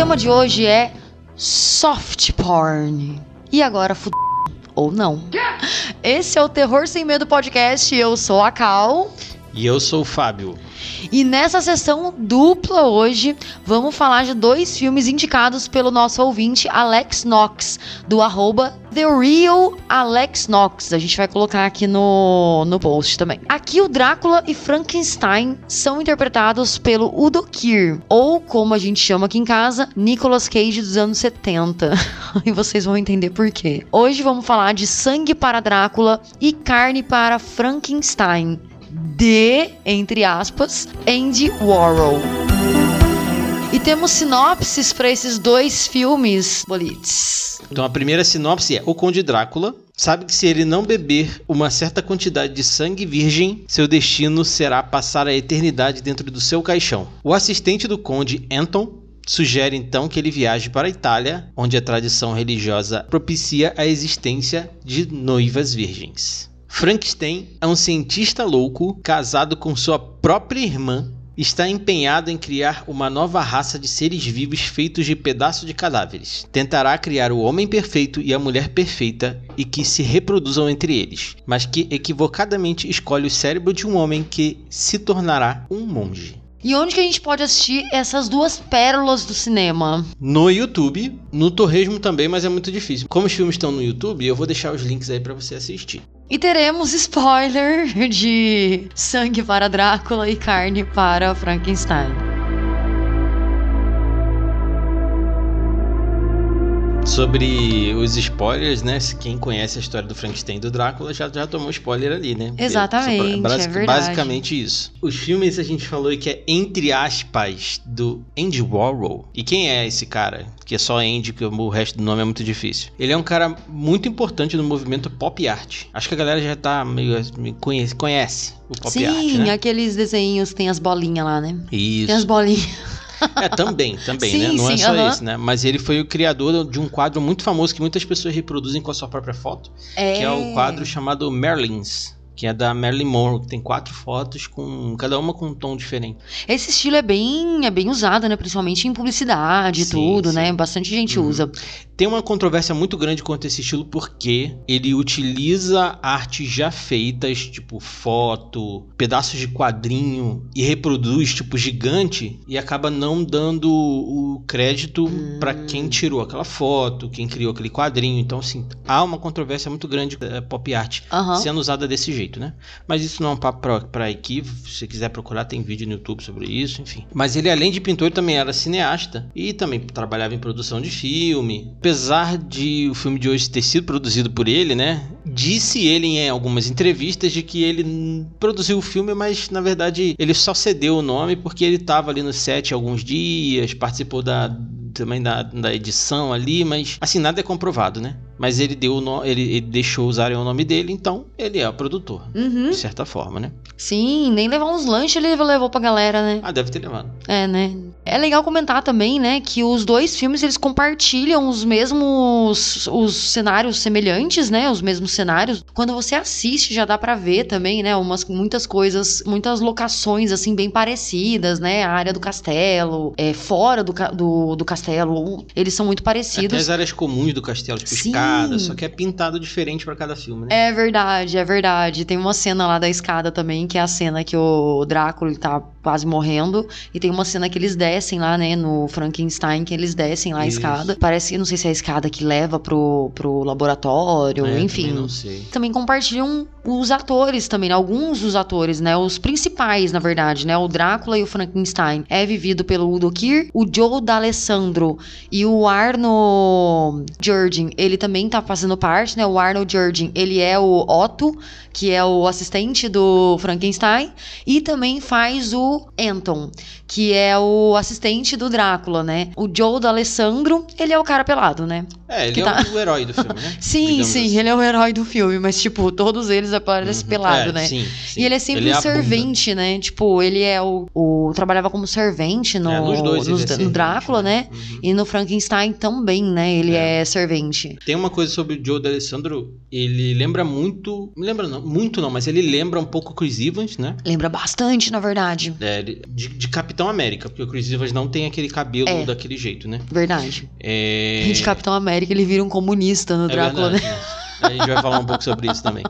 tema de hoje é soft porn. E agora, f... ou não. Esse é o Terror Sem Medo Podcast. Eu sou a Cal. E eu sou o Fábio. E nessa sessão dupla hoje, vamos falar de dois filmes indicados pelo nosso ouvinte Alex Knox, do arroba The Real Alex Knox. A gente vai colocar aqui no, no post também. Aqui o Drácula e Frankenstein são interpretados pelo Udo Kier, ou como a gente chama aqui em casa, Nicolas Cage dos anos 70. e vocês vão entender por quê. Hoje vamos falar de Sangue para Drácula e Carne para Frankenstein de, entre aspas, Andy Warhol. E temos sinopses para esses dois filmes, Bolites. Então a primeira sinopse é: O Conde Drácula sabe que se ele não beber uma certa quantidade de sangue virgem, seu destino será passar a eternidade dentro do seu caixão. O assistente do conde, Anton, sugere então que ele viaje para a Itália, onde a tradição religiosa propicia a existência de noivas virgens. Frankenstein é um cientista louco casado com sua própria irmã. Está empenhado em criar uma nova raça de seres vivos feitos de pedaços de cadáveres. Tentará criar o homem perfeito e a mulher perfeita e que se reproduzam entre eles, mas que equivocadamente escolhe o cérebro de um homem que se tornará um monge. E onde que a gente pode assistir essas duas pérolas do cinema? No YouTube, no Torresmo também, mas é muito difícil. Como os filmes estão no YouTube, eu vou deixar os links aí para você assistir. E teremos spoiler de sangue para Drácula e carne para Frankenstein. Sobre os spoilers, né? Quem conhece a história do Frankenstein e do Drácula já, já tomou spoiler ali, né? Exatamente. Basic, é basicamente isso. Os filmes a gente falou que é entre aspas do Andy Warhol. E quem é esse cara? Que é só Andy, que o resto do nome é muito difícil. Ele é um cara muito importante no movimento pop art. Acho que a galera já tá meio. conhece, conhece o pop Sim, art. Sim, né? aqueles desenhos tem as bolinhas lá, né? Isso. Tem as bolinhas. É, também, também, sim, né? Não sim, é só uh -huh. esse, né? Mas ele foi o criador de um quadro muito famoso que muitas pessoas reproduzem com a sua própria foto, é... que é o quadro chamado Merlins que é da Marilyn Monroe, que tem quatro fotos com cada uma com um tom diferente. Esse estilo é bem é bem usado, né, principalmente em publicidade e tudo, sim. né? Bastante gente uhum. usa. Tem uma controvérsia muito grande quanto a esse estilo porque ele utiliza artes já feitas, tipo foto, pedaços de quadrinho e reproduz tipo gigante e acaba não dando o crédito hum. para quem tirou aquela foto, quem criou aquele quadrinho. Então assim, há uma controvérsia muito grande é, pop art uhum. sendo usada desse jeito né? Mas isso não é um papo para equipe. Se você quiser procurar, tem vídeo no YouTube sobre isso, enfim. Mas ele, além de pintor, também era cineasta e também trabalhava em produção de filme. Apesar de o filme de hoje ter sido produzido por ele, né? Disse ele em algumas entrevistas de que ele produziu o filme, mas na verdade ele só cedeu o nome porque ele estava ali no set alguns dias, participou da também da, da edição ali, mas assim, nada é comprovado, né? Mas ele deu no, ele, ele, deixou usarem o nome dele, então ele é o produtor, uhum. de certa forma, né? Sim, nem levar uns lanches ele levou pra galera, né? Ah, deve ter levado. É, né? É legal comentar também, né, que os dois filmes eles compartilham os mesmos os cenários semelhantes, né? Os mesmos cenários. Quando você assiste já dá para ver também, né, umas muitas coisas, muitas locações assim bem parecidas, né? A área do castelo, é fora do, do, do castelo, eles são muito parecidos. Até as áreas comuns do castelo, tipo Sim. escada, só que é pintado diferente para cada filme, né? É verdade, é verdade. Tem uma cena lá da escada também, que é a cena que o Drácula tá quase morrendo, e tem uma cena que eles descem lá, né, no Frankenstein, que eles descem lá Isso. a escada. Parece, não sei se é a escada que leva pro, pro laboratório, é, enfim. Também não sei. Também compartilham os atores também, né? alguns dos atores, né, os principais, na verdade, né, o Drácula e o Frankenstein é vivido pelo Udo Kier, o Joe D'Alessandro e o Arno Jurgen, ele também tá fazendo parte, né, o Arno Jurgen, ele é o Otto, que é o assistente do Frankenstein, e também faz o Anton, que é o assistente do Drácula, né? O Joe D'Alessandro, ele é o cara pelado, né? É, ele que é tá... o herói do filme, né? sim, sim, assim. ele é o herói do filme, mas, tipo, todos eles aparecem uhum. pelado, é, né? Sim, E ele é sempre Ele é um bunda. servente, né? Tipo, ele é o, o. Trabalhava como servente no, É, nos dois, nos- é no Drácula, né? Uhum. E no Frankenstein também, né? Ele é, servente. Tem uma coisa sobre o Joe D'Alessandro, ele lembra muito, lembra não, muito não, mas ele lembra um pouco o Chris Evans, né? Lembra bastante, na verdade. É, de, de Capitão América, porque o Chris Evans não tem aquele cabelo É. daquele jeito, né? Verdade. É... De Capitão América, ele vira um comunista no É Drácula, verdade, né? né? A gente vai falar um pouco sobre isso também.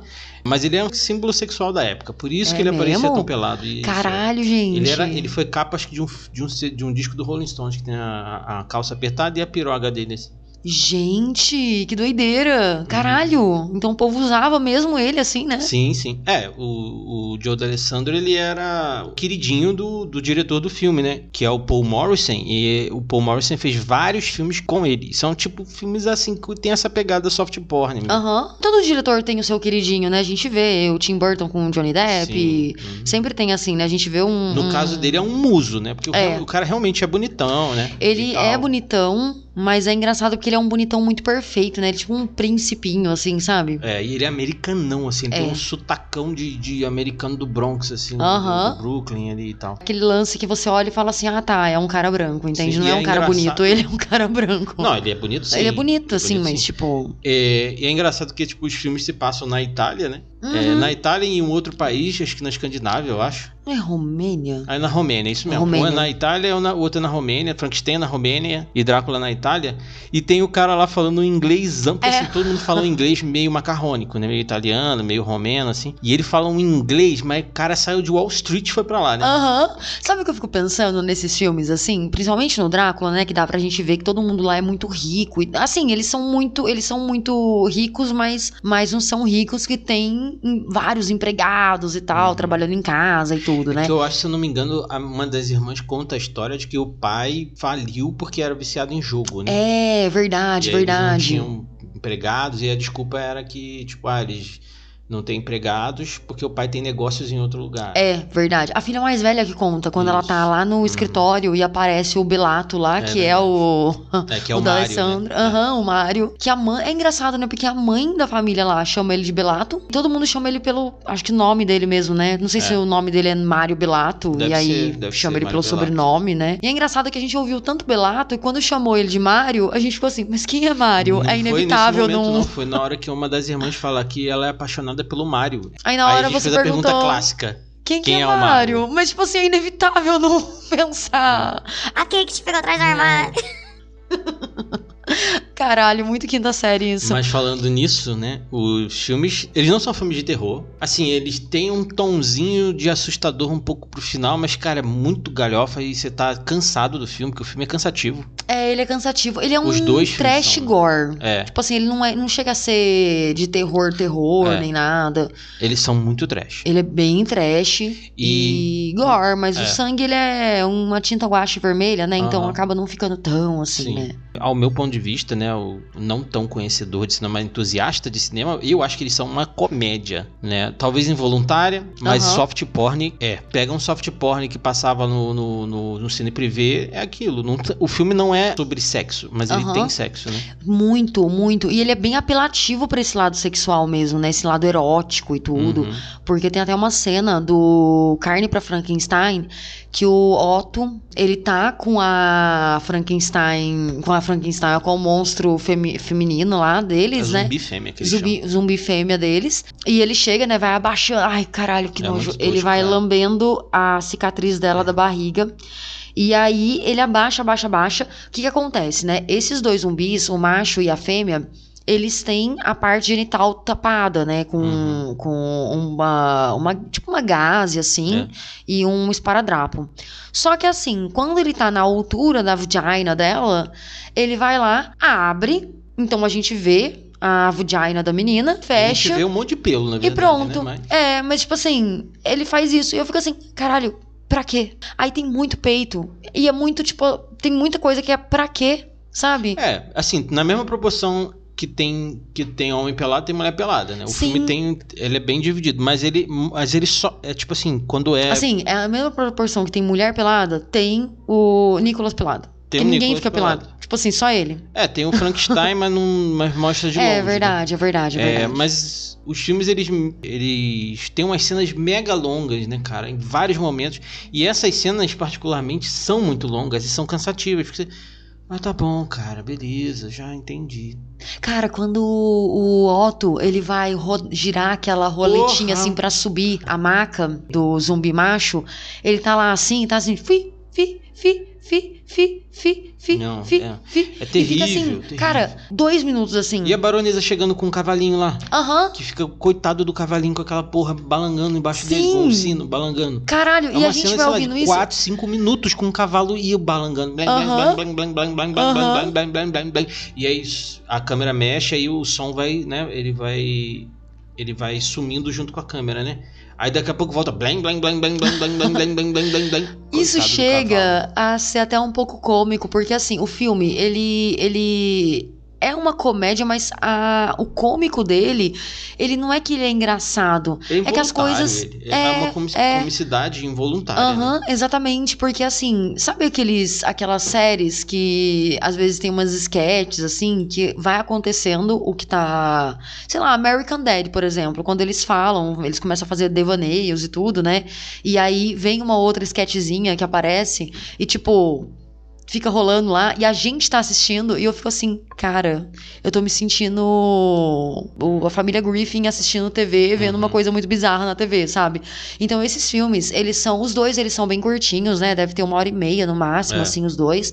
Mas ele é um símbolo sexual da época, por isso É que ele aparecia mesmo? tão pelado. e isso é- Caralho, gente. Ele, era, ele foi capa acho que de um, de, um, de um disco do Rolling Stones, que tem a, a calça apertada e a piroga dele. assim. Gente, que doideira. Caralho. Então o povo usava mesmo ele assim, né? Sim, sim. É, o, o Joe D'Alessandro, ele era o queridinho do, do diretor do filme, né? Que é o Paul Morrison. E o Paul Morrison fez vários filmes com ele. São, tipo, filmes assim que tem essa pegada soft porn. né? Aham. Todo diretor tem o seu queridinho, né? A gente vê o Tim Burton com o Johnny Depp. Sim. Uhum. Sempre tem assim, né? A gente vê um. No um- caso dele é um muso, né? Porque o, É. o cara realmente é bonitão, né? Ele é bonitão, mas é engraçado porque ele é um bonitão muito perfeito, né? Ele é tipo um principinho, assim, sabe? É, e ele é americanão, assim, ele É. tem um sotacão de, de americano do Bronx, assim, Aham. do, Brooklyn ali e tal. Aquele lance que você olha e fala assim, ah tá, é um cara branco, entende? Sim, Não é é um cara engraçado. bonito, ele é um cara branco. Não, ele é bonito sim. ele é bonito, assim, bonito, mas sim. tipo. É, e é engraçado que, tipo, os filmes se passam na Itália, né? É, uhum. na Itália e em um outro país, acho que na Escandinávia, eu acho. Não é Romênia? Aí na Romênia, isso mesmo. Romênia. Um é na Itália, outro é na Romênia, Frankenstein na Romênia e Drácula na Itália. E tem o cara lá falando inglês amplo, É. assim, todo mundo fala um inglês meio macarrônico, né? Meio italiano, meio romeno, assim. E ele fala um inglês, mas o cara saiu de Wall Street e foi pra lá, né? Aham. Sabe o que eu fico pensando nesses filmes, assim? Principalmente no Drácula, né? Que dá pra gente ver que todo mundo lá é muito rico. E, assim, eles são muito. Eles são muito ricos, mas, mas não são ricos que têm vários empregados e tal, Uhum. trabalhando em casa e tudo, né? Que eu acho, se eu não me engano, uma das irmãs conta a história de que o pai faliu porque era viciado em jogo, né? É, verdade, E aí eles verdade. não tinham empregados e a desculpa era que, tipo, ah, eles não têm empregados porque o pai tem negócios em outro lugar. É, verdade. A filha mais velha que conta, quando ela Isso. tá lá no Uhum. escritório e aparece o Belato lá, É que é o. É, que é o o, da Mário, né? Aham, o Mário. Que a mãe. É engraçado, né? Porque a mãe da família lá chama ele de Belato. Todo mundo chama ele pelo. Acho que o nome dele mesmo, né? Não sei É. se o nome dele é Mário Belato. Deve e aí ser, deve chama ele Mário pelo Belato. sobrenome, né? E é engraçado que a gente ouviu tanto Belato e quando chamou ele de Mário, a gente ficou assim, mas quem é Mário? Não é foi inevitável nesse momento, não. não. Foi na hora que uma das irmãs fala que ela é apaixonada pelo Mário. Aí na Aí a hora gente você fez a pergunta clássica. Quem, que Quem é, é o Mário? Mário? Mas, tipo assim, é inevitável não pensar. Aquele que te pegou atrás do armário. Caralho, muito quinta série isso. Mas falando nisso, né? Os filmes, eles não são filmes de terror. Assim, eles têm um tonzinho de assustador um pouco pro final, mas, cara, é muito galhofa e você tá cansado do filme, porque o filme é cansativo. É, ele é cansativo. Ele é um Os dois trash são, gore. É, Tipo assim, ele não, é, não chega a ser de terror, terror, É. nem nada. eles são muito trash. Ele é bem trash e, E- gore, mas É. o sangue ele é uma tinta guache vermelha, né? Então acaba não ficando tão assim, Sim. né? Ao meu ponto de vista, né, o não tão conhecedor de cinema, mas entusiasta de cinema, eu acho que eles são uma comédia, né? Talvez involuntária, mas Aham. soft porn é. Pega um soft porn que passava no, no, no, no cine privê, é aquilo. Não o filme não é sobre sexo, mas ele Aham. tem sexo, né? Muito, muito. E ele é bem apelativo pra esse lado sexual mesmo, né? Esse lado erótico e tudo. Uhum. Porque tem até uma cena do Carne pra Frankenstein que o Otto, ele tá com a Frankenstein, com a Frankenstein, com o monstro femi- feminino lá É deles, né? zumbi fêmea que Zumbi, zumbi fêmea deles. E ele chega, né? Vai abaixando. Ai, caralho, que É nojo. Ele vai cara. lambendo a cicatriz dela da barriga. E aí ele abaixa, abaixa, abaixa. O que que acontece, né? Esses dois zumbis, o macho e a fêmea, eles têm a parte genital tapada, né? Com, Uhum. com uma, uma. Tipo uma gaze, assim. É. E um esparadrapo. Só que assim, quando ele tá na altura da vagina dela, ele vai lá, abre. Então a gente vê a vagina da menina, A gente fecha. vê um monte de pelo, na verdade. E pronto. Né? Mas- É, mas tipo assim, ele faz isso. E eu fico assim, caralho, pra quê? Aí tem muito peito. E é muito, tipo, tem muita coisa que é pra quê, sabe? É, assim, na mesma proporção que tem que tem homem pelado, tem mulher pelada, né? O Sim. filme tem, ele é bem dividido, mas ele, mas ele só é tipo assim, quando é Assim, é a mesma proporção que tem mulher pelada, tem o Nicolas pelado. Tem ninguém Nicolas fica pelado. Tipo assim, só ele. É, tem o Frankenstein, mas não mas mostra de longe. é né? verdade, é verdade, é É, verdade. mas os filmes eles, eles têm umas cenas mega longas, né, cara, em vários momentos. E essas cenas particularmente são muito longas e são cansativas, porque você, mas tá bom, cara, beleza, já entendi. Cara, quando o, Otto, ele vai ro- girar aquela roletinha Porra. assim pra subir a maca do zumbi macho, ele tá lá assim, tá assim, fi, fi, fi, fi, fi, fi, fi, Não, fi, é. fi. É E fica terrível, assim, terrível. cara, dois minutos assim. E a baronesa chegando com um cavalinho lá, Aham. que fica coitado do cavalinho com aquela porra balangando embaixo dele, Sim. com o sino balangando. Caralho, É e a gente cena, vai lá, ouvindo de isso. 4, 5 minutos com um cavalo e o balangando. E aí a câmera mexe, aí o som vai, né? Ele vai. Ele vai sumindo junto com a câmera, né? Aí daqui a pouco volta. Blam, blam, blam, blam, blam, blam, blam, blam, blam, blam, blam. Isso chega a ser até um pouco cômico, porque assim, o filme, ele ele é uma comédia, mas a, o cômico dele, ele não é que ele é engraçado. É, É que as coisas- ele. É, é- uma é- comicidade involuntária. né? Exatamente, porque assim, sabe aqueles aquelas séries que às vezes tem umas sketches assim, que vai acontecendo o que tá, sei lá, American Dad, por exemplo, quando eles falam, eles começam a fazer devaneios e tudo, né? E aí vem uma outra sketchzinha que aparece e tipo fica rolando lá e a gente tá assistindo e eu fico assim, cara, eu tô me sentindo o- a família Griffin assistindo TV, vendo uma Uhum. coisa muito bizarra na TV, sabe? Então esses filmes, eles são, os dois eles são bem curtinhos, né? Deve ter uma hora e meia no máximo, É. assim, os dois.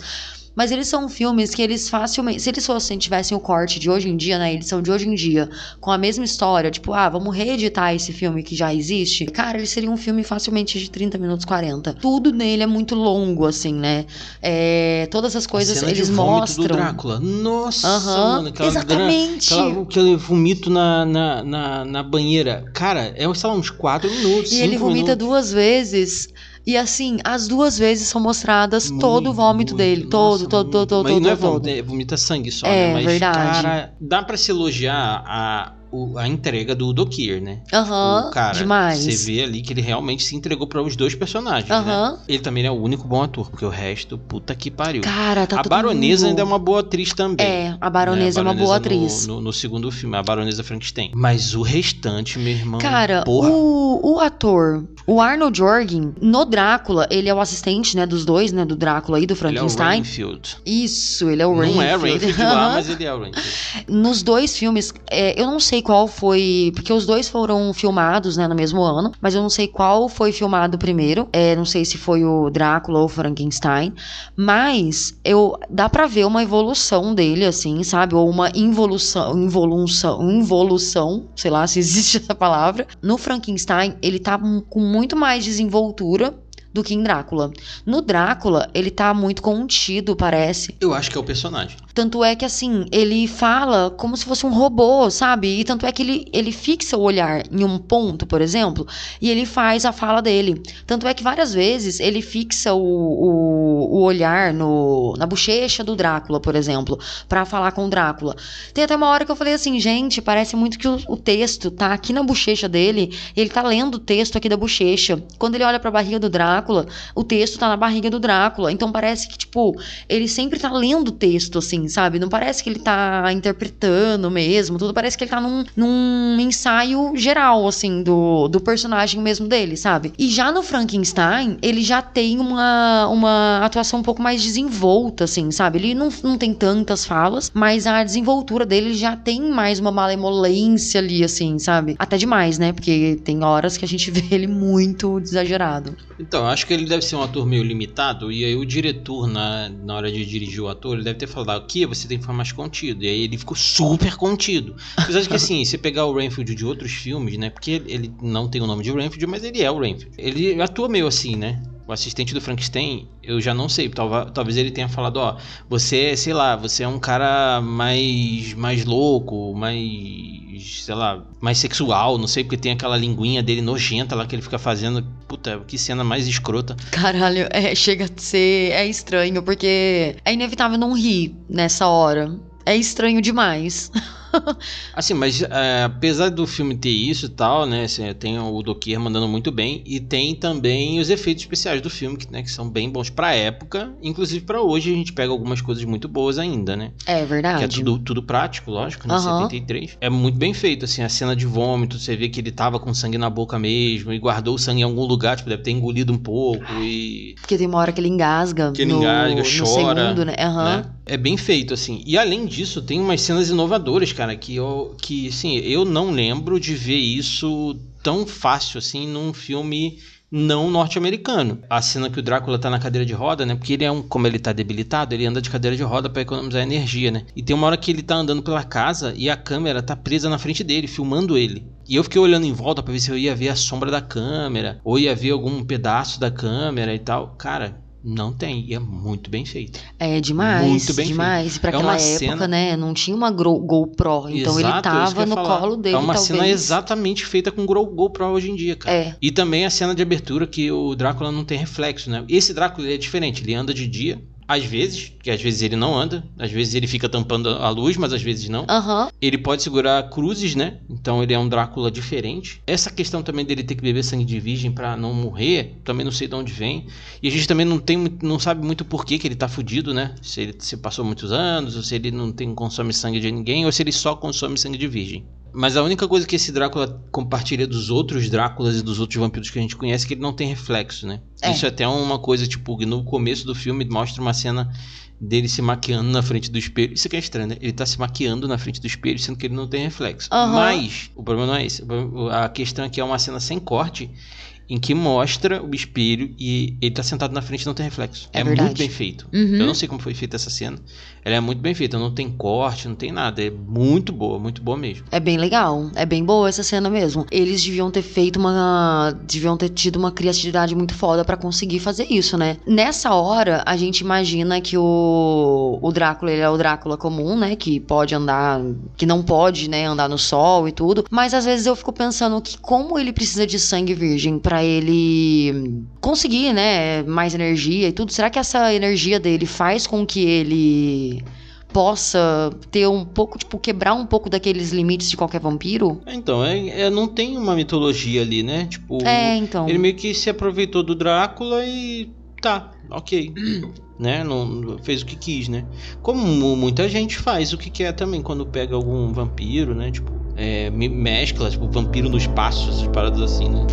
Mas eles são filmes que eles facilmente. Se eles fossem, tivessem o corte de hoje em dia, na edição de hoje em dia, com a mesma história, tipo, ah, vamos reeditar esse filme que já existe, cara, ele seria um filme facilmente de 30 minutos, 40. Tudo nele é muito longo, assim, né? É, todas as coisas eles mostram. do Drácula. Nossa, mano. Aquela exatamente. Gran, aquela, aquele vomito na, na, na, na banheira. Cara, é, sei lá, uns 4 minutos. E ele vomita minutos. duas vezes. E assim, as duas vezes são mostradas todo o Muito, vômito muito. dele. Nossa, Todo, todo, todo, todo, Mas todo, não é vômito, é vomita sangue só, É, né? Mas, verdade. cara, dá pra se elogiar a, o- a entrega do Dokir, né? Aham, o cara, demais. você vê ali que ele realmente se entregou para os dois personagens, Aham. né? Ele também é o único bom ator, porque o resto, puta que pariu. Cara, tá a baronesa mundo- ainda é uma boa atriz também. É, a baronesa é uma boa no- atriz. No, no segundo filme, a baronesa Frankenstein. Mas o restante, meu irmão. Cara, porra. o, o ator, o Arnold Jorgen, no Drácula, ele é o assistente, né, dos dois, né, do Drácula e do Ele é o Frankenstein. Rainfield. Isso, ele é o Não é Rainfield. Rainfield lá, mas ele é o Rainfield. Nos dois filmes, é, eu não sei qual foi. Porque os dois foram filmados, né, no mesmo ano. Mas eu não sei qual foi filmado primeiro. É, não sei se foi o Drácula ou o Frankenstein. Mas eu dá pra ver uma evolução dele, assim, sabe? Ou uma involução. Involução. Involução. Sei lá se existe essa palavra. No Frankenstein, ele tá com muito mais desenvoltura. Do que em Drácula. No Drácula, ele tá muito contido, parece. Eu acho que é o personagem. Tanto é que, assim, ele fala como se fosse um robô, sabe? E tanto é que ele, ele fixa o olhar em um ponto, por exemplo, e ele faz a fala dele. Tanto é que várias vezes ele fixa o, o, o olhar no, na bochecha do Drácula, por exemplo, pra falar com o Drácula. Tem até uma hora que eu falei assim, gente, parece muito que o, o texto tá aqui na bochecha dele, ele tá lendo o texto aqui da bochecha. Quando ele olha pra barriga do Drácula, o texto tá na barriga do Drácula. Então parece que, tipo, ele sempre tá lendo o texto, assim, sabe? Não parece que ele tá interpretando mesmo, tudo parece que ele tá num, num ensaio geral, assim, do, do personagem mesmo dele, sabe? E já no Frankenstein, ele já tem uma, uma atuação um pouco mais desenvolta, assim, sabe? Ele não, não tem tantas falas, mas a desenvoltura dele já tem mais uma malemolência ali, assim, sabe? Até demais, né? Porque tem horas que a gente vê ele muito exagerado. Então, eu acho que ele deve ser um ator meio limitado, e aí o diretor, na, na hora de dirigir o ator, ele deve ter falado, aqui você tem que ficar mais contido. E aí ele ficou super contido. Apesar de que, assim, se pegar o Rainfield de outros filmes, né? Porque ele não tem o nome de Rainfield, mas ele é o Rainfield. Ele atua meio assim, né? O assistente do Frankenstein, eu já não sei, talvez, talvez ele tenha falado, ó, você, sei lá, você é um cara mais mais louco, mais, sei lá, mais sexual, não sei, porque tem aquela linguinha dele nojenta lá que ele fica fazendo. Puta, que cena mais escrota. Caralho, é, chega a ser. É estranho, porque é inevitável não rir nessa hora. É estranho demais. Assim, mas é, apesar do filme ter isso e tal, né? assim, tem o Dokier mandando muito bem. E tem também os efeitos especiais do filme, que, né, que são bem bons pra época. Inclusive pra hoje a gente pega algumas coisas muito boas ainda, né? É verdade. Que é tudo, tudo prático, lógico, né? Aham. 73. É muito bem feito, assim, a cena de vômito, você vê que ele tava com sangue na boca mesmo, e guardou o sangue em algum lugar, tipo, deve ter engolido um pouco e. Porque tem uma hora que ele engasga. Que ele no, engasga, no chora. segundo, né? Aham. né? É bem feito, assim. E além disso, tem umas cenas inovadoras, cara, que eu, que, assim, eu não lembro de ver isso tão fácil, assim, num filme não norte-americano. A cena que o Drácula tá na cadeira de roda, né? Porque ele é um, como ele tá debilitado, ele anda de cadeira de roda pra economizar energia, né? E tem uma hora que ele tá andando pela casa e a câmera tá presa na frente dele, filmando ele. E eu fiquei olhando em volta pra ver se eu ia ver a sombra da câmera, ou ia ver algum pedaço da câmera e tal. Cara, não tem, e é muito bem feito. É demais. Muito bem demais. E pra É aquela época, cena- né? Não tinha uma GoPro. Então ele Exato, é isso que tava no falar. colo dele, É uma talvez. cena exatamente feita com Go- GoPro hoje em dia, cara. É. E também a cena de abertura que o Drácula não tem reflexo, né? Esse Drácula ele é diferente, ele anda de dia, às vezes, que às vezes ele não anda, às vezes ele fica tampando a luz, mas às vezes não. Aham. Ele pode segurar cruzes, né? Então ele é um Drácula diferente. Essa questão também dele ter que beber sangue de virgem pra não morrer, também não sei de onde vem. E a gente também não tem, não sabe muito por que, que ele tá fudido, né? Se ele se passou muitos anos, ou se ele não tem consome sangue de ninguém, ou se ele só consome sangue de virgem. Mas a única coisa que esse Drácula compartilha dos outros Dráculas e dos outros vampiros que a gente conhece é que ele não tem reflexo, né? É. Isso é até uma coisa, tipo, que no começo do filme mostra uma cena dele se maquiando na frente do espelho. Isso que é estranho, né? Ele tá se maquiando na frente do espelho, sendo que ele não tem reflexo. Aham. Mas, o problema não é esse. A questão é que é uma cena sem corte, em que mostra o espelho e ele tá sentado na frente e não tem reflexo. É É, muito bem feito. Uhum. Eu não sei como foi feita essa cena. Ela é muito bem feita, não tem corte, não tem nada. É muito boa, muito boa mesmo. É bem legal. É bem boa essa cena mesmo. Eles deviam ter feito uma. Deviam ter tido uma criatividade muito foda pra conseguir fazer isso, né? Nessa hora, a gente imagina que o, o Drácula, ele é o Drácula comum, né? Que pode andar. Que não pode, né? Andar no sol e tudo. Mas às vezes eu fico pensando que como ele precisa de sangue virgem pra ele conseguir, né? Mais energia e tudo. Será que essa energia dele faz com que ele possa ter um pouco, tipo, quebrar um pouco daqueles limites de qualquer vampiro? Então, é, é- não tem uma mitologia ali, né? Tipo, É, então. ele meio que se aproveitou do Drácula e tá, ok. né? Não, fez o que quis, né? Como mu- muita gente faz o que quer também quando pega algum vampiro, né? Tipo, é, me- mescla, tipo, vampiro no espaço, essas paradas assim, né?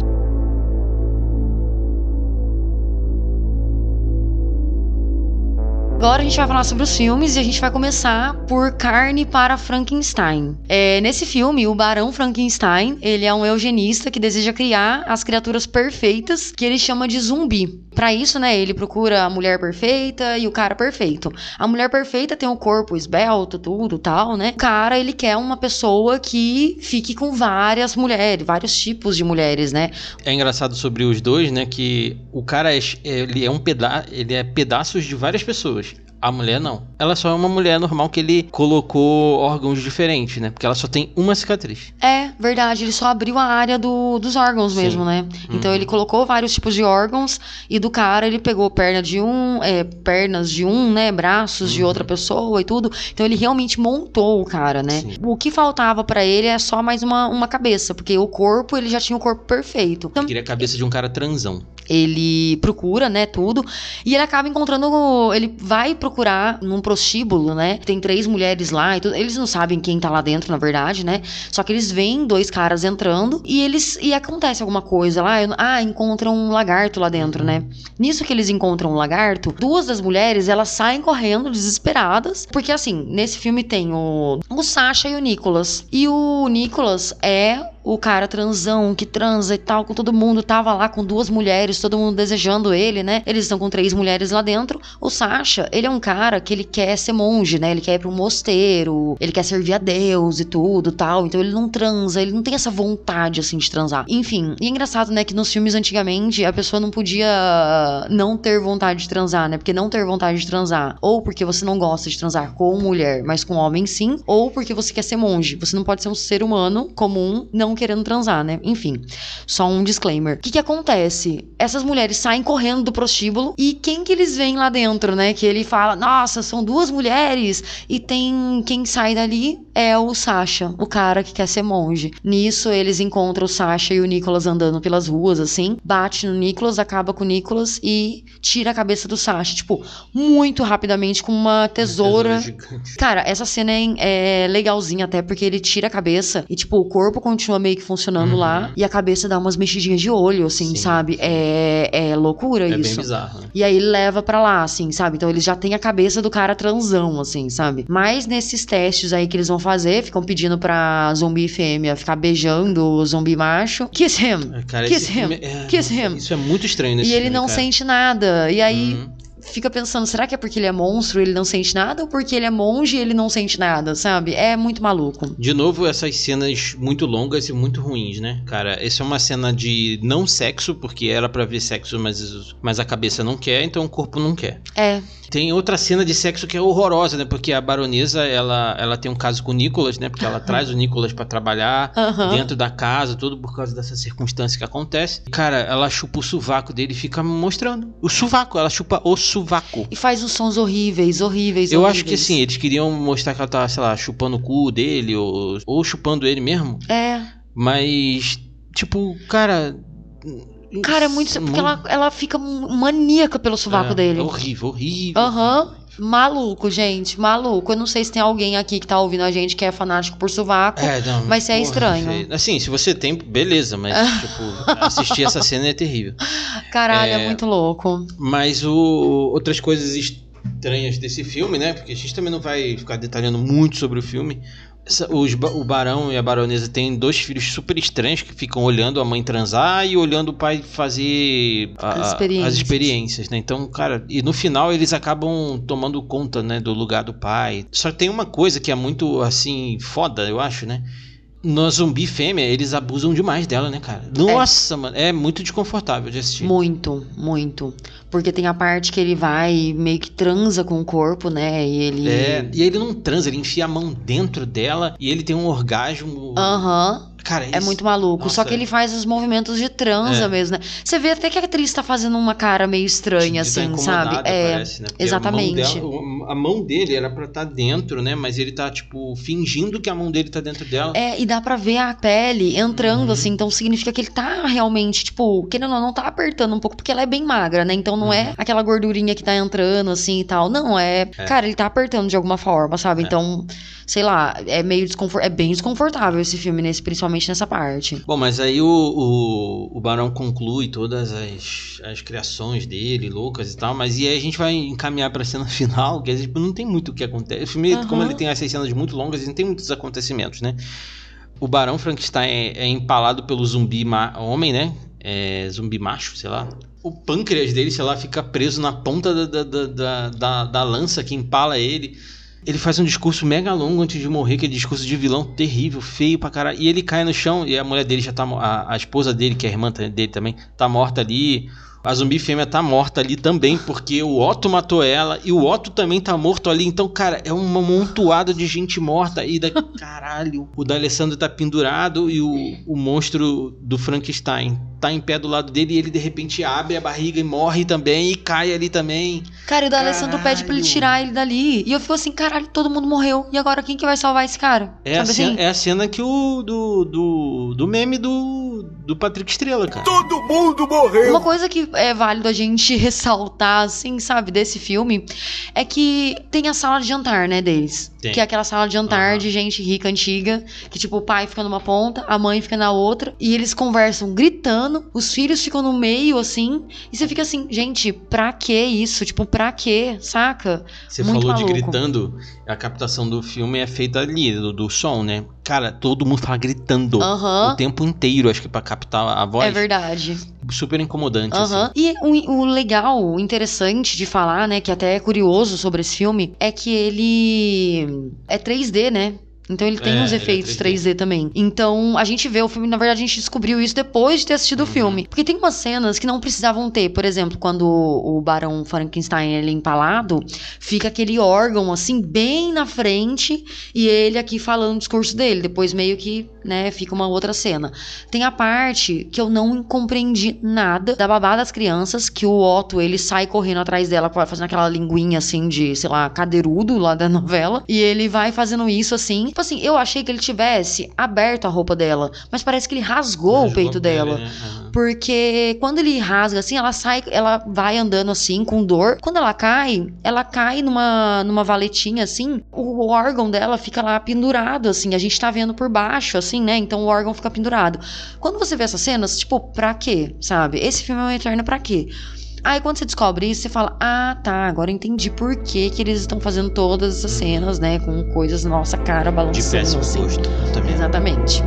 Agora a gente vai falar sobre os filmes e a gente vai começar por Carne para Frankenstein. É, nesse filme, o Barão Frankenstein, ele é um eugenista que deseja criar as criaturas perfeitas que ele chama de zumbi. Pra isso, né, ele procura a mulher perfeita e o cara perfeito. A mulher perfeita tem o corpo esbelto, tudo, tal, né? O cara, ele quer uma pessoa que fique com várias mulheres, vários tipos de mulheres, né? É engraçado sobre os dois, né? Que o cara é, ele é um peda ele é pedaços de várias pessoas. A mulher não. Ela só é uma mulher normal que ele colocou órgãos diferentes, né? Porque ela só tem uma cicatriz. É, verdade, ele só abriu a área do- dos órgãos Sim. mesmo, né? Então Uhum. ele colocou vários tipos de órgãos e do cara ele pegou perna de um, é, pernas de um, né? Braços de Uhum. outra pessoa e tudo. Então ele realmente montou o cara, né? Sim. O que faltava pra ele é só mais uma, uma cabeça, porque o corpo ele já tinha o corpo perfeito. Então, Eu queria a cabeça de um cara transão. ele procura, né, tudo, e ele acaba encontrando, ele vai procurar num prostíbulo, né, tem três mulheres lá e tudo, eles não sabem quem tá lá dentro, na verdade, né, só que eles veem dois caras entrando e eles, e acontece alguma coisa lá, eu- ah, encontram um lagarto lá dentro, né, nisso que eles encontram um lagarto, duas das mulheres, elas saem correndo desesperadas, porque assim, nesse filme tem o, o Sasha e o Nicholas, e o Nicholas é o cara transão que transa e tal com todo mundo, tava lá com duas mulheres, todo mundo desejando ele, né? Eles estão com três mulheres lá dentro. O Sasha, ele é um cara que ele quer ser monge, né? Ele quer ir pro mosteiro, ele quer servir a Deus e tudo, tal. Então ele não transa, ele não tem essa vontade assim de transar. Enfim, e é engraçado, né, que nos filmes antigamente a pessoa não podia não ter vontade de transar, né? Porque não ter vontade de transar, ou porque você não gosta de transar com mulher, mas com homem sim, ou porque você quer ser monge. Você não pode ser um ser humano comum, não querendo transar, né? Enfim, só um disclaimer. O que que acontece? Essas mulheres saem correndo do prostíbulo e quem que eles veem lá dentro, né? Que ele fala, nossa, são duas mulheres e tem quem sai dali é o Sasha, o cara que quer ser monge. Nisso eles encontram o Sasha e o Nicholas andando pelas ruas, assim, bate no Nicholas, acaba com o Nicholas e tira a cabeça do Sasha, tipo, muito rapidamente com uma tesoura. gigante. Cara, essa cena é, é legalzinha até porque ele tira a cabeça e, tipo, o corpo continua meio que funcionando Uhum. lá e a cabeça dá umas mexidinhas de olho, assim, Sim, sabe? É, é loucura É bem isso. bizarro, né? E aí ele leva pra lá, assim, sabe? Então eles já têm a cabeça do cara transão, assim, sabe? Mas nesses testes aí que eles vão fazer, ficam pedindo pra zumbi fêmea ficar beijando o zumbi macho. Kiss him! É, Cara, Kiss him! filme é- Kiss him! Isso é muito estranho nesse E ele filme, não cara. sente nada. E aí Uhum. Fica pensando, será que é porque ele é monstro e ele não sente nada? Ou porque ele é monge e ele não sente nada, sabe? É muito maluco. De novo, essas cenas muito longas e muito ruins, né? Cara, essa é uma cena de não sexo, porque era pra ver sexo, mas, mas a cabeça não quer, então o corpo não quer. É, Tem outra cena de sexo que é horrorosa, né? Porque a baronesa, ela, ela tem um caso com o Nicolas, né? Porque ela traz o Nicolas pra trabalhar aham. dentro da casa, tudo por causa dessa circunstância que acontece. Cara, ela chupa o sovaco dele e fica mostrando. O sovaco, ela chupa o sovaco. E faz uns sons horríveis, horríveis, Eu horríveis. acho que assim, eles queriam mostrar que ela tava, sei lá, chupando o cu dele, ou, ou chupando ele mesmo. É. Mas, tipo, cara. Cara, é muito. Porque ela, ela fica maníaca pelo sovaco é, dele. É horrível, horrível. Aham. Maluco, gente. Maluco. Eu não sei se tem alguém aqui que tá ouvindo a gente que é fanático por sovaco. É, não, Mas é estranho. feio. Assim, se você tem, beleza, mas, tipo, assistir essa cena é terrível. Caralho, é... é- muito louco. Mas o, outras coisas estranhas desse filme, né? Porque a gente também não vai ficar detalhando muito sobre o filme. Os o barão e a baronesa têm dois filhos super estranhos que ficam olhando a mãe transar e olhando o pai fazer a- As experiências. as experiências, né? Então, cara, e no final eles acabam tomando conta, né, do lugar do pai. Só tem uma coisa que é muito, assim, foda, eu acho, né? No zumbi fêmea, eles abusam demais dela, né, cara? Nossa, mano, é muito desconfortável de assistir. Muito, muito. Porque tem a parte que ele vai e meio que transa com o corpo, né? E ele. É, e ele não transa, ele enfia a mão dentro dela e ele tem um orgasmo. Aham. Cara, É isso- muito maluco. Nossa, Só que ele faz os movimentos de transa É. mesmo, né? Você vê até que a atriz tá fazendo uma cara meio estranha, de tá assim, sabe? É. parece, né? Porque exatamente. A mão, dela- a mão dele era pra estar dentro, né? Mas ele tá, tipo, fingindo que a mão dele tá dentro dela. É, e dá pra ver a pele entrando, Uhum. assim, então significa que ele tá realmente, tipo, querendo ou não, tá apertando um pouco, porque ela é bem magra, né? Então não é Uhum. aquela gordurinha que tá entrando, assim e tal. Não, é. É. Cara, ele tá apertando de alguma forma, sabe? É. Então, sei lá, é meio desconfortável. É bem desconfortável esse filme, nesse, principalmente nessa parte. Bom, mas aí o, o, o Barão conclui todas as, as criações dele, loucas e tal, mas e aí a gente vai encaminhar pra cena final, que tipo, não tem muito o que acontece. O filme, Aham. como ele tem essas cenas muito longas, ele não tem muitos acontecimentos, né? O Barão Frankenstein é, é empalado pelo zumbi homem, né? É, zumbi macho, sei lá. O pâncreas dele, sei lá, fica preso na ponta da, da, da, da, da- lança que empala ele. Ele faz um discurso mega longo antes de morrer, aquele discurso de vilão terrível, feio pra caralho. E ele cai no chão e a mulher dele já tá. A, a esposa dele, que é a irmã dele também, tá morta ali. A zumbi fêmea tá morta ali também, porque o Otto matou ela e o Otto também tá morto ali. Então, cara, é uma montoada de gente morta. E da caralho, o da Alessandro tá pendurado e o, o monstro do Frankenstein tá em pé do lado dele e ele de repente abre a barriga e morre também e cai ali também. Cara, e o da Alessandro pede pra ele tirar ele dali. E eu fico assim, caralho, todo mundo morreu. E agora quem que vai salvar esse cara? É a, cena, assim? é a cena que o do, do, do meme do, do Patrick Estrela, cara. Todo mundo morreu. Uma coisa que é válido a gente ressaltar, assim, sabe, desse filme, é que tem a sala de jantar, né, deles. Tem. Que é aquela sala de jantar Aham. de gente rica, antiga, que tipo, o pai fica numa ponta, a mãe fica na outra, e eles conversam gritando, os filhos ficam no meio, assim, e você fica assim, gente, pra que isso? Tipo, pra que, saca? Você Muito falou de maluco. gritando, a captação do filme é feita ali, do, do som, né? Cara, todo mundo fala gritando o tempo inteiro, acho que pra captar a voz. É verdade. Super incomodante, assim. E o, o legal, o interessante de falar, né, que até é curioso sobre esse filme, é que ele é 3D, né? Então ele tem É, uns é efeitos 3D. 3D. também. Então a gente vê o filme, na verdade a gente descobriu isso depois de ter assistido Uhum. o filme. Porque tem umas cenas que não precisavam ter. Por exemplo, quando o Barão Frankenstein ele é empalado, fica aquele órgão assim bem na frente e ele aqui falando o discurso dele. Depois meio que, né, fica uma outra cena. Tem a parte que eu não compreendi nada da babá das crianças, que o Otto ele sai correndo atrás dela, fazendo aquela linguinha assim de, sei lá, cadeirudo lá da novela. E ele vai fazendo isso assim. Tipo assim, eu achei que ele tivesse aberto a roupa dela, mas parece que ele rasgou, o Rasgou peito dela. né? Porque quando ele rasga assim, ela sai, ela vai andando assim com dor. Quando ela cai, ela cai numa, numa valetinha assim, o órgão dela fica lá pendurado assim, a gente tá vendo por baixo assim, né? Então o órgão fica pendurado. Quando você vê essas cenas, tipo, pra quê? Sabe? Esse filme é um eterno pra quê? Aí quando você descobre isso, você fala: Ah, tá, agora eu entendi por que, que eles estão fazendo todas essas cenas, né? Com coisas na nossa cara De balançando. péssimo assim. gosto também. Exatamente.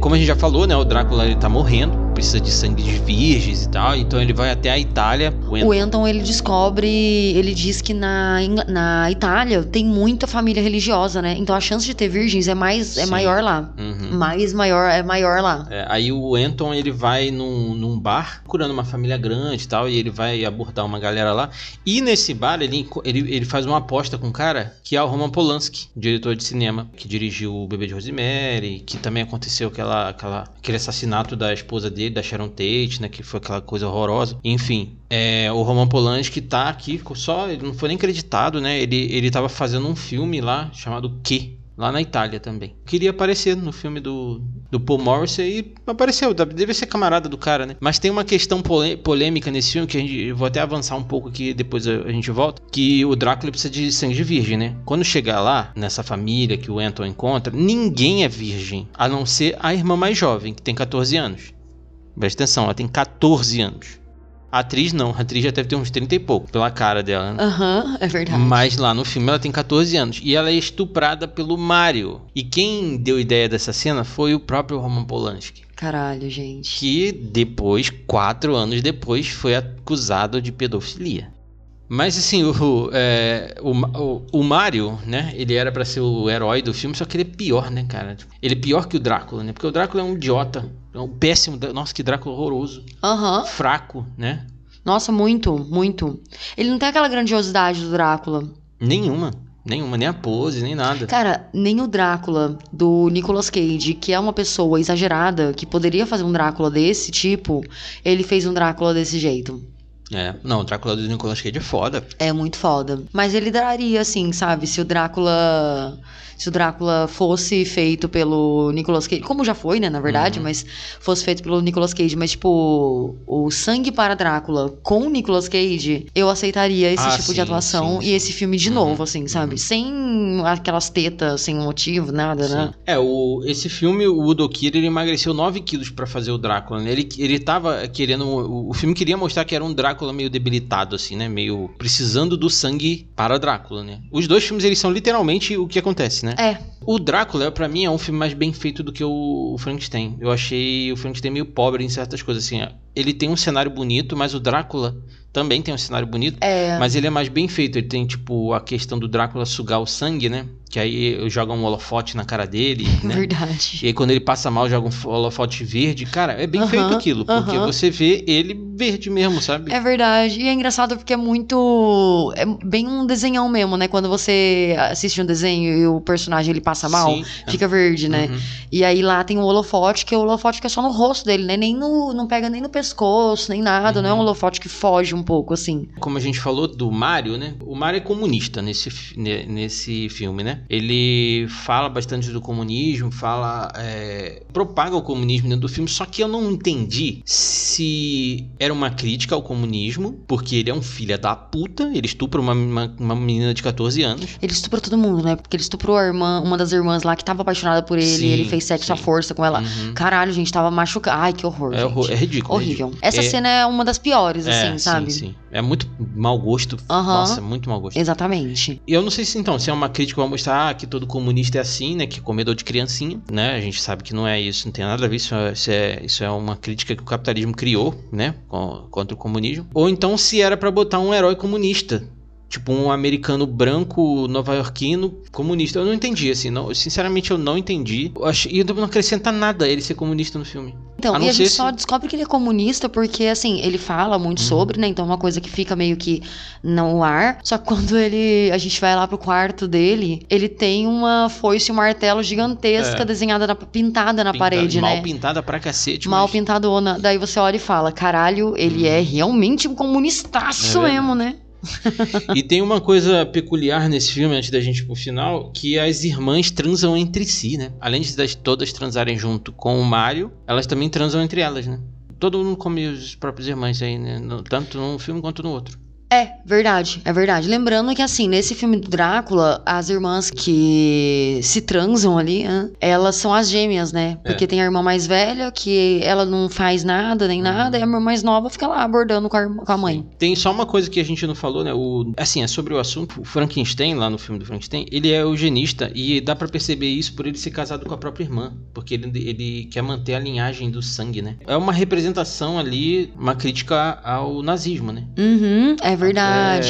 Como a gente já falou, né? O Drácula ele tá morrendo, precisa de sangue de virgens e tal, então ele vai até a Itália. O O Anton, ele descobre, ele diz que na, na Itália tem muita família religiosa, né? Então a chance de ter virgens é mais é Sim. maior lá. Uhum. Mais maior, é maior lá. É, aí o Anton ele vai num, num bar procurando uma família grande e tal, e ele vai abordar uma galera lá. E nesse bar ele, ele, ele faz uma aposta com um cara que é o Roman Polanski, diretor de cinema, que dirigiu o Bebê de Rosemary, que também aconteceu aquela, aquela, aquele assassinato da esposa dele, da Sharon Tate, né, que foi aquela coisa horrorosa. Enfim, é, o Roman Polanski tá aqui, só ele não foi nem creditado, né? Ele, ele tava fazendo um filme lá chamado Que? Lá na Itália também. Queria aparecer no filme do, do Paul Morrissey e apareceu. Deve ser camarada do cara, né? Mas tem uma questão polêmica nesse filme que a gente. eu Vou até avançar um pouco aqui, depois a, a gente volta. Que o Drácula precisa de sangue de virgem, né? Quando chegar lá, nessa família que o Anton encontra, ninguém é virgem. A não ser a irmã mais jovem, que tem 14 anos. Presta atenção, ela tem 14 anos. A atriz não, a atriz já deve ter uns 30 e pouco, pela cara dela, né? Aham, é verdade. Mas lá no filme ela tem 14 anos. E ela é estuprada pelo Mario. E quem deu ideia dessa cena foi o próprio Roman Polanski. Caralho, gente. Que depois, quatro anos depois, foi acusado de pedofilia. Mas assim, o, é, o, o, o Mario, né? Ele era pra ser o herói do filme, só que ele é pior, né, cara? Ele é pior que o Drácula, né? Porque o Drácula é um idiota. É um péssimo. Nossa, que Drácula horroroso. Aham. Fraco, né? Nossa, muito, muito. Ele não tem aquela grandiosidade do Drácula. Nenhuma. Nenhuma, nem a pose, nem nada. Cara, nem o Drácula do Nicolas Cage, que é uma pessoa exagerada, que poderia fazer um Drácula desse tipo, ele fez um Drácula desse jeito. É, não, o Drácula do Nicolas Cage é foda. É muito foda. Mas ele daria, assim, sabe? Se o Drácula. Se o Drácula fosse feito pelo Nicolas Cage. Como já foi, né, na verdade, Uhum. mas fosse feito pelo Nicolas Cage. Mas, tipo, o Sangue para Drácula com o Nicolas Cage, eu aceitaria esse Ah, tipo sim, de atuação sim, e esse filme de Uhum, novo, assim, sabe? Sem aquelas tetas, sem motivo, nada, né? Sim. É, o, esse filme, o Udo Kier, ele emagreceu 9 quilos pra fazer o Drácula, né? Ele, ele tava querendo... O, o filme queria mostrar que era um Drácula meio debilitado, assim, né? Meio precisando do sangue para Drácula, né? Os dois filmes, eles são literalmente o que acontece, né? É, O Drácula, pra mim, é um filme mais bem feito do que o, o Frankenstein. Eu achei o Frankenstein meio pobre em certas coisas, assim. Ele tem um cenário bonito, mas o Drácula também tem um cenário bonito. é. Mas ele é mais bem feito. Ele tem, tipo, a questão do Drácula sugar o sangue, né? Que aí joga um holofote na cara dele, né? Verdade. E aí quando ele passa mal, joga um holofote verde. Cara, é bem Aham, feito aquilo. Porque aham. você vê ele verde mesmo, sabe? É verdade. E é engraçado porque é muito. É bem um desenhão mesmo, né? Quando você assiste um desenho e o personagem ele passa mal, Sim, é. fica verde, né? Uhum. E aí lá tem um holofote, que o holofote que é só no rosto dele, né? Nem no. Não pega nem no pescoço, nem nada. Não é um Uhum. holofote que foge um pouco, assim. Como a gente falou do Mario, né? O Mario é comunista nesse, nesse filme, né? Ele fala bastante do comunismo, fala. é, propaga o comunismo dentro do filme, só que eu não entendi se era uma crítica ao comunismo, porque ele é um filho da puta, ele estupra uma, uma, uma menina de 14 anos. Ele estuprou todo mundo, né? Porque ele estuprou a irmã, uma das irmãs lá que tava apaixonada por ele, Sim, ele fez sexo à sim. força com ela. Uhum. Caralho, gente, tava machucado. Ai, que horror. É, horror- é ridículo. é Horrível. ridículo. Essa É- cena é uma das piores, É, assim, sabe? Sabe? sim. É muito mau gosto. Aham. Nossa, muito mau gosto. Exatamente. E eu não sei se então, se é uma crítica pra mostrar ah, que todo comunista é assim, né? Que é comedor de criancinha, né? A gente sabe que não é isso, não tem nada a ver. Isso é, isso é, isso é uma crítica que o capitalismo criou, né? co- Contra o comunismo. Ou então se era pra botar um herói comunista. Tipo um americano branco, nova-iorquino, comunista. Eu não entendi, assim. Não, sinceramente, eu não entendi. Eu acho, e não acrescenta nada ele ser comunista no filme. Então, A e a gente só se- descobre que ele é comunista porque, assim, ele fala muito Uhum. sobre, né? Então é uma coisa que fica meio que no ar. Só que quando ele. A gente vai lá pro quarto dele, ele tem uma foice e um martelo gigantesca É. desenhada, na- pintada na Pinta- parede, mal né? pintada pra cacete. Mal mas- pintadona. Daí você olha e fala: caralho, ele é realmente um comunistaço Uhum. É mesmo, né? E tem uma coisa peculiar nesse filme, antes da gente ir pro final, que as irmãs transam entre si, né? Além de das todas transarem junto com o Mario, elas também transam entre elas, né? Todo mundo come os próprios irmãos aí, né? No- tanto num filme quanto no outro. É, verdade, é verdade. Lembrando que, assim, nesse filme do Drácula, as irmãs que se transam ali, né, elas são as gêmeas, né? É. Porque tem a irmã mais velha, que ela não faz nada nem nada, e a irmã mais nova fica lá abordando com a, com a mãe. Tem só uma coisa que a gente não falou, né? O, assim, é sobre o assunto. O Frankenstein, lá no filme do Frankenstein, ele é eugenista e dá pra perceber isso por ele ser casado com a própria irmã. Porque ele, ele quer manter a linhagem do sangue, né? É uma representação ali, uma crítica ao nazismo, né? Uhum, é verdade,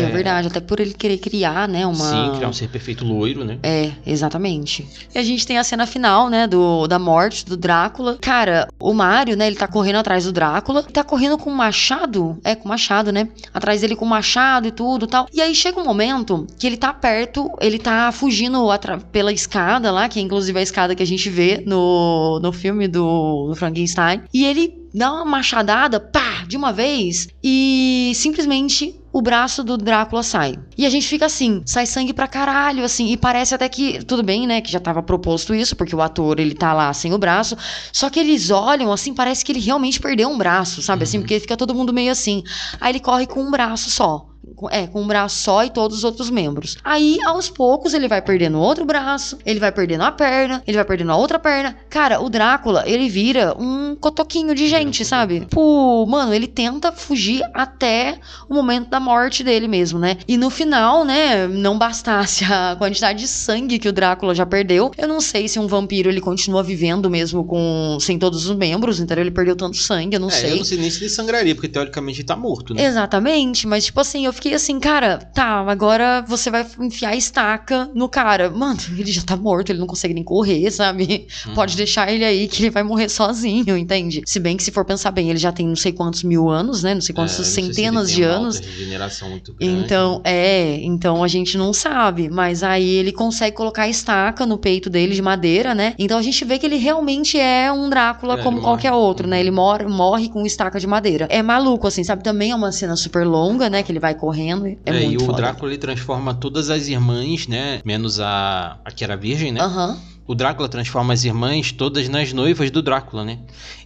é... É. verdade. Até por ele querer criar, né, uma... Sim, criar um ser perfeito loiro, né? É, exatamente. E a gente tem a cena final, né, do, da morte do Drácula. Cara, o Mario, né, ele tá correndo atrás do Drácula. Tá correndo com um machado. É, com machado, né? Atrás dele com machado e tudo tal. E aí chega um momento que ele tá perto, ele tá fugindo pela escada lá, que é inclusive a escada que a gente vê no, no filme do, do Frankenstein. E ele dá uma machadada, pá, de uma vez, e simplesmente o braço do Drácula sai. E a gente fica assim, sai sangue pra caralho, assim, e parece até que, tudo bem, né, que já tava proposto isso, porque o ator, ele tá lá sem o braço, só que eles olham, assim, parece que ele realmente perdeu um braço, sabe, assim, porque fica todo mundo meio assim. Aí ele corre com um braço só. Com- É, com um braço só e todos os outros membros. Aí, aos poucos, ele vai perdendo outro braço, ele vai perdendo a perna, ele vai perdendo a outra perna. Cara, o Drácula, ele vira um cotoquinho de gente, sabe? Pô, mano, ele tenta fugir até o momento da morte dele mesmo, né? E no final, né, não bastasse a quantidade de sangue que o Drácula já perdeu, eu não sei se um vampiro ele continua vivendo mesmo com sem todos os membros, entendeu? Ele perdeu tanto sangue, eu não é, sei. eu não sei nem se ele sangraria, porque teoricamente ele tá morto, né? Exatamente, mas tipo assim, eu fiquei assim, cara, tá, agora você vai enfiar a estaca no cara. Mano, ele já tá morto, ele não consegue nem correr, sabe? Uhum. Pode deixar ele aí que ele vai morrer sozinho, entende? Se bem que se for pensar bem, ele já tem não sei quantos mil anos, né? Não sei É, quantas não sei se centenas de anos. regeneração muito grande. Então, é, então a gente não sabe, mas aí ele consegue colocar a estaca no peito dele de madeira, né? Então a gente vê que ele realmente é um Drácula É, como qualquer morre. outro, né? Ele morre, morre com estaca de madeira. É maluco, assim, sabe? Também é uma cena super longa, né? Que ele vai correndo. É, É, e o foda. Drácula ele transforma todas as irmãs, né? Menos a, a que era virgem, né? Aham. O Drácula transforma as irmãs todas nas noivas do Drácula, né?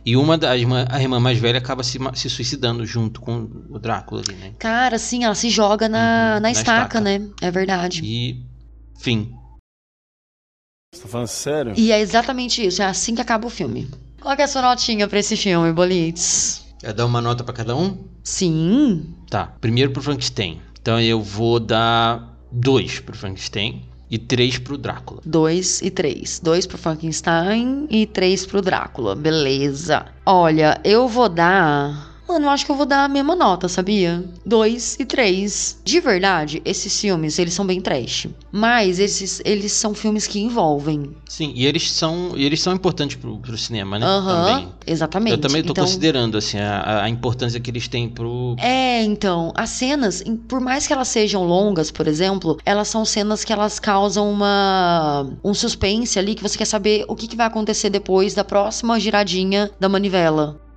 E uma das irmã, a irmã mais velha acaba se, se suicidando junto com o Drácula ali, né? Cara, assim, ela se joga na, Uhum, na, na estaca, estaca. né? É verdade. E fim. Você tá falando sério? E é exatamente isso, é assim que acaba o filme. Qual que é a sua notinha pra esse filme, Bolites? Quer dar uma nota pra cada um? Sim. Tá. Primeiro pro Frankenstein. Então eu vou dar dois pro Frankenstein e três pro Drácula. Dois e três. Dois pro Frankenstein e três pro Drácula. Beleza. Olha, eu vou dar. Mano, eu acho que eu vou dar a mesma nota, sabia? Dois e três. De verdade, esses filmes, eles são bem trash. Mas esses, eles são filmes que envolvem. Sim, e eles são, e eles são importantes pro, pro cinema, né? Aham, Também. exatamente. Eu também tô então, considerando assim a, a importância que eles têm pro É, então, as cenas, por mais que elas sejam longas, por exemplo, elas são cenas que elas causam uma um suspense ali que você quer saber o que, que vai acontecer depois da próxima giradinha da manivela.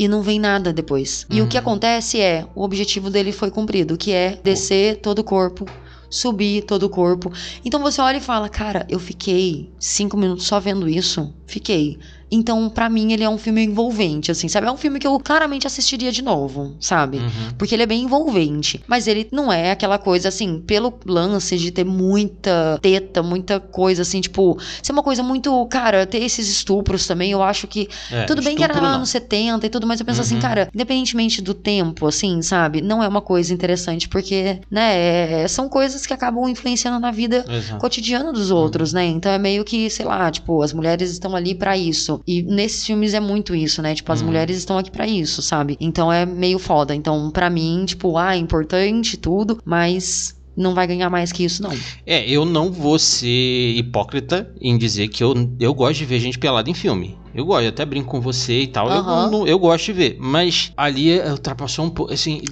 E não vem nada depois. E o que Uhum. acontece é, o objetivo dele foi cumprido, que é descer todo o corpo, subir todo o corpo. Então você olha e fala, cara, eu fiquei cinco minutos só vendo isso. Fiquei. Então, pra mim, ele é um filme envolvente, assim, sabe? É um filme que eu claramente assistiria de novo, sabe? Uhum. Porque ele é bem envolvente. Mas ele não é aquela coisa, assim, pelo lance de ter muita teta, muita coisa, assim, tipo, ser uma coisa muito. Cara, ter esses estupros também, eu acho que. É, tudo bem que era não. anos 70 e tudo, mas eu penso assim, Uhum. cara, independentemente do tempo, assim, sabe? Não é uma coisa interessante, porque, né, é- são coisas que acabam influenciando na vida Exato. cotidiano dos outros, né? Então é meio que, sei lá, tipo, as mulheres estão ali pra isso. E nesses filmes é muito isso, né? Tipo, as Uhum. mulheres estão aqui pra isso, sabe? Então é meio foda. Então, pra mim, tipo, ah, é importante tudo, mas não vai ganhar mais que isso, não. É, eu não vou ser hipócrita em dizer que eu, eu gosto de ver gente pelada em filme. Eu gosto, eu até brinco com você e tal. Eu, Aham. não- eu gosto de ver. Mas ali ultrapassou um pouco, assim,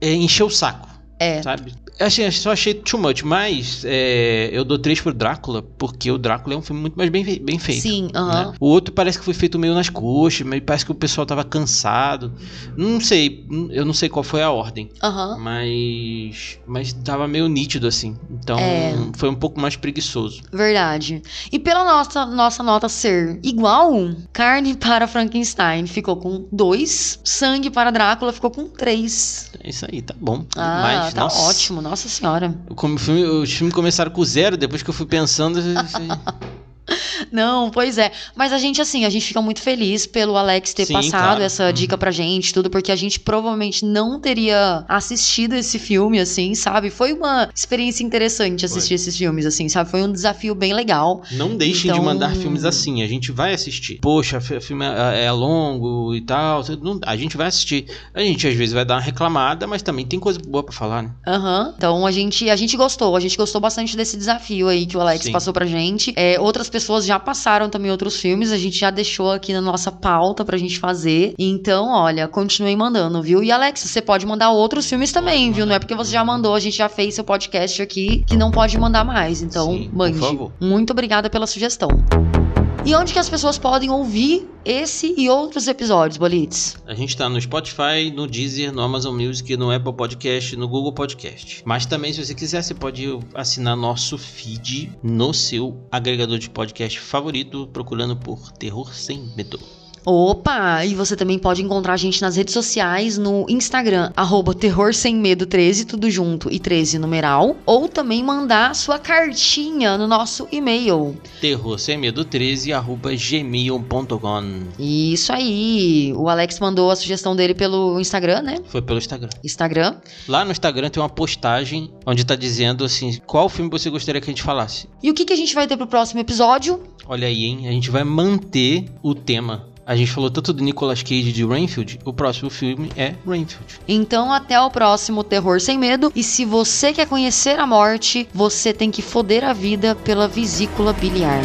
é, encheu o saco. É. Sabe? Assim, eu só achei too much, mas é, eu dou três pro Drácula, porque o Drácula é um filme muito mais bem, bem feito. Sim, aham. né? O outro parece que foi feito meio nas coxas, mas parece que o pessoal tava cansado. Não sei, eu não sei qual foi a ordem. Aham. Mas. Mas tava meio nítido assim. Então É. foi um pouco mais preguiçoso. Verdade. E pela nossa, nossa nota ser igual, carne para Frankenstein ficou com dois, sangue para Drácula ficou com três. É isso aí, tá bom. Ah, Mas, tá nossa, ótimo, nossa senhora. Como filme, os filmes começaram com zero, depois que eu fui pensando. Não, pois é. Mas a gente, assim, a gente fica muito feliz pelo Alex ter Sim, passado claro. essa Uhum. dica pra gente, tudo, porque a gente provavelmente não teria assistido esse filme, assim, sabe? Foi uma experiência interessante assistir Foi. esses filmes, assim, sabe? Foi um desafio bem legal. Não deixem de Então- mandar filmes assim, a gente vai assistir. Poxa, o filme é, é longo e tal. a gente vai assistir. A gente às vezes vai dar uma reclamada, mas também tem coisa boa pra falar, né? Aham. Então a gente, a gente gostou, a gente gostou bastante desse desafio aí que o Alex Sim. passou pra gente. É, outras pessoas já passaram também outros filmes, a gente já deixou aqui na nossa pauta pra gente fazer. Então, olha, continuem mandando, viu? E Alex, você pode mandar outros filmes também, viu? Não é porque você já mandou, a gente já fez seu podcast aqui que não pode mandar mais. Então, Sim, por mande. favor. Muito obrigada pela sugestão. E onde que as pessoas podem ouvir esse e outros episódios, Bolites? A gente tá no Spotify, no Deezer, no Amazon Music, no Apple Podcast, no Google Podcast. Mas também, se você quiser, você pode assinar nosso feed no seu agregador de podcast favorito, procurando por Terror Sem Medo. Opa! E você também pode encontrar a gente nas redes sociais, no Instagram, arroba Terror Sem Medo 13, tudo junto, e 13 numeral. Ou também mandar sua cartinha no nosso e-mail. Terror Sem Medo 13, arroba gmail.com. Isso aí! O Alex mandou a sugestão dele pelo Instagram, né? Foi pelo Instagram. Instagram. Lá no Instagram tem uma postagem onde tá dizendo assim, qual filme você gostaria que a gente falasse. E o que, que a gente vai ter pro próximo episódio? Olha aí, hein? A gente vai manter o tema. A gente falou tanto do Nicolas Cage de Rainfield, o próximo filme é Rainfield. Então, até o próximo Terror Sem Medo. E se você quer conhecer a morte, você tem que foder a vida pela vesícula biliar.